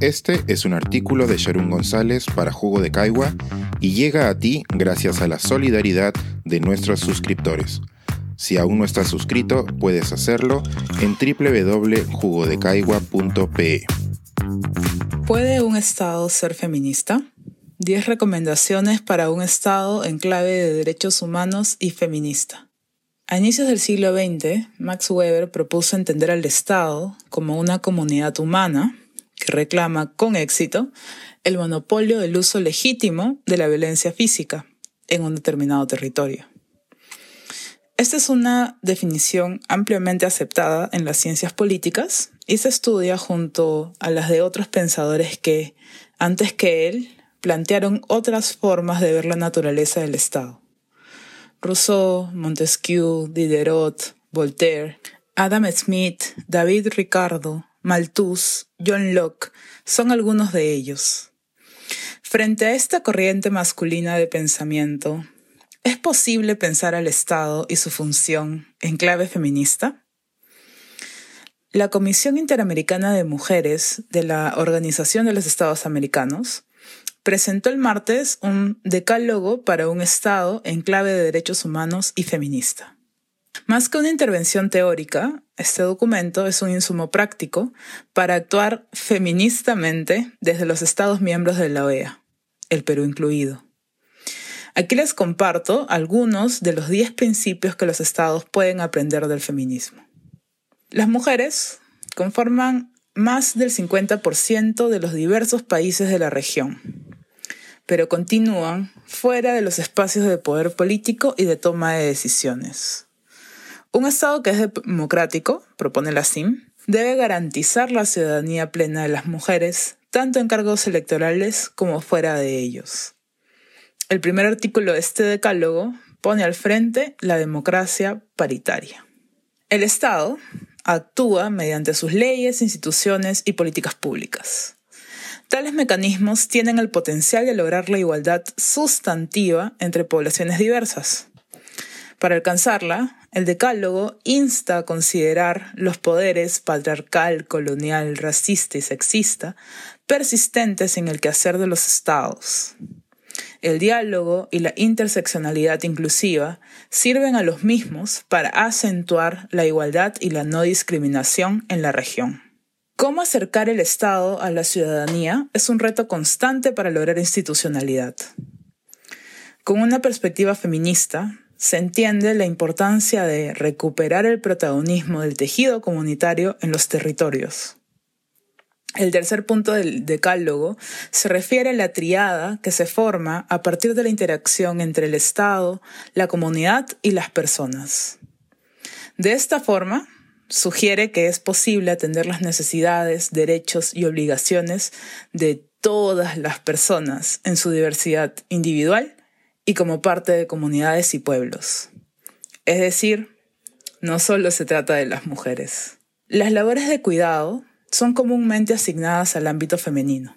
Este es un artículo de Sharon González para Jugo de Caigua y llega a ti gracias a la solidaridad de nuestros suscriptores. Si aún no estás suscrito, puedes hacerlo en www.jugodecaigua.pe. ¿Puede un Estado ser feminista? 10 recomendaciones para un Estado en clave de derechos humanos y feminista. A inicios del siglo XX, Max Weber propuso entender al Estado como una comunidad humana reclama con éxito el monopolio del uso legítimo de la violencia física en un determinado territorio. Esta es una definición ampliamente aceptada en las ciencias políticas y se estudia junto a las de otros pensadores que, antes que él, plantearon otras formas de ver la naturaleza del Estado. Rousseau, Montesquieu, Diderot, Voltaire, Adam Smith, David Ricardo, Malthus, John Locke son algunos de ellos. Frente a esta corriente masculina de pensamiento, ¿Es posible pensar al Estado y su función en clave feminista? La Comisión Interamericana de Mujeres de la Organización de los Estados Americanos presentó el martes un decálogo para un Estado en clave de derechos humanos y feminista. Más que una intervención teórica, este documento es un insumo práctico para actuar feministamente desde los Estados miembros de la OEA, el Perú incluido. Aquí les comparto algunos de los 10 principios que los estados pueden aprender del feminismo. Las mujeres conforman más del 50% de los diversos países de la región, pero continúan fuera de los espacios de poder político y de toma de decisiones. Un Estado que es democrático, propone la CIM, debe garantizar la ciudadanía plena de las mujeres, tanto en cargos electorales como fuera de ellos. El primer artículo de este decálogo pone al frente la democracia paritaria. El Estado actúa mediante sus leyes, instituciones y políticas públicas. Tales mecanismos tienen el potencial de lograr la igualdad sustantiva entre poblaciones diversas. Para alcanzarla, el decálogo insta a considerar los poderes patriarcal, colonial, racista y sexista persistentes en el quehacer de los estados. El diálogo y la interseccionalidad inclusiva sirven a los mismos para acentuar la igualdad y la no discriminación en la región. Cómo acercar el Estado a la ciudadanía es un reto constante para lograr institucionalidad. Con una perspectiva feminista, se entiende la importancia de recuperar el protagonismo del tejido comunitario en los territorios. El tercer punto del decálogo se refiere a la triada que se forma a partir de la interacción entre el Estado, la comunidad y las personas. De esta forma, sugiere que es posible atender las necesidades, derechos y obligaciones de todas las personas en su diversidad individual y como parte de comunidades y pueblos. Es decir, no solo se trata de las mujeres. Las labores de cuidado son comúnmente asignadas al ámbito femenino.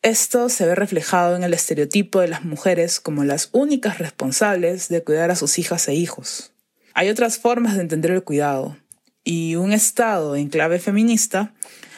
Esto se ve reflejado en el estereotipo de las mujeres como las únicas responsables de cuidar a sus hijas e hijos. Hay otras formas de entender el cuidado, y un Estado en clave feminista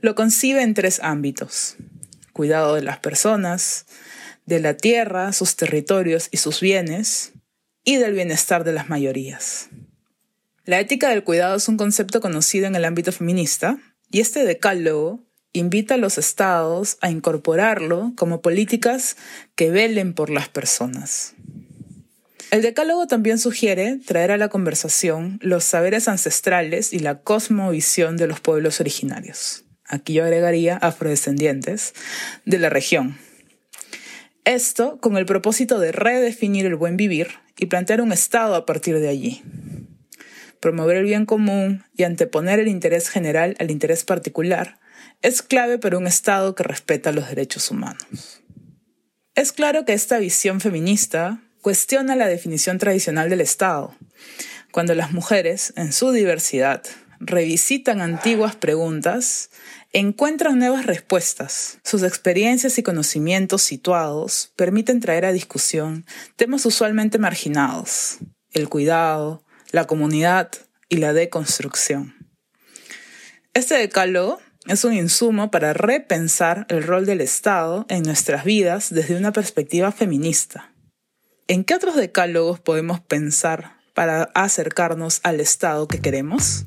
lo concibe en tres ámbitos. Cuidado de las personas, de la tierra, sus territorios y sus bienes, y del bienestar de las mayorías. La ética del cuidado es un concepto conocido en el ámbito feminista, y este decálogo invita a los estados a incorporarlo como políticas que velen por las personas. El decálogo también sugiere traer a la conversación los saberes ancestrales y la cosmovisión de los pueblos originarios. Aquí yo agregaría afrodescendientes de la región. Esto con el propósito de redefinir el buen vivir y plantear un Estado a partir de allí promover el bien común y anteponer el interés general al interés particular es clave para un Estado que respeta los derechos humanos. Es claro que esta visión feminista cuestiona la definición tradicional del Estado, cuando las mujeres, en su diversidad, revisitan antiguas preguntas, encuentran nuevas respuestas. Sus experiencias y conocimientos situados permiten traer a discusión temas usualmente marginados, el cuidado, la comunidad y la deconstrucción. Este decálogo es un insumo para repensar el rol del Estado en nuestras vidas desde una perspectiva feminista. ¿En qué otros decálogos podemos pensar para acercarnos al Estado que queremos?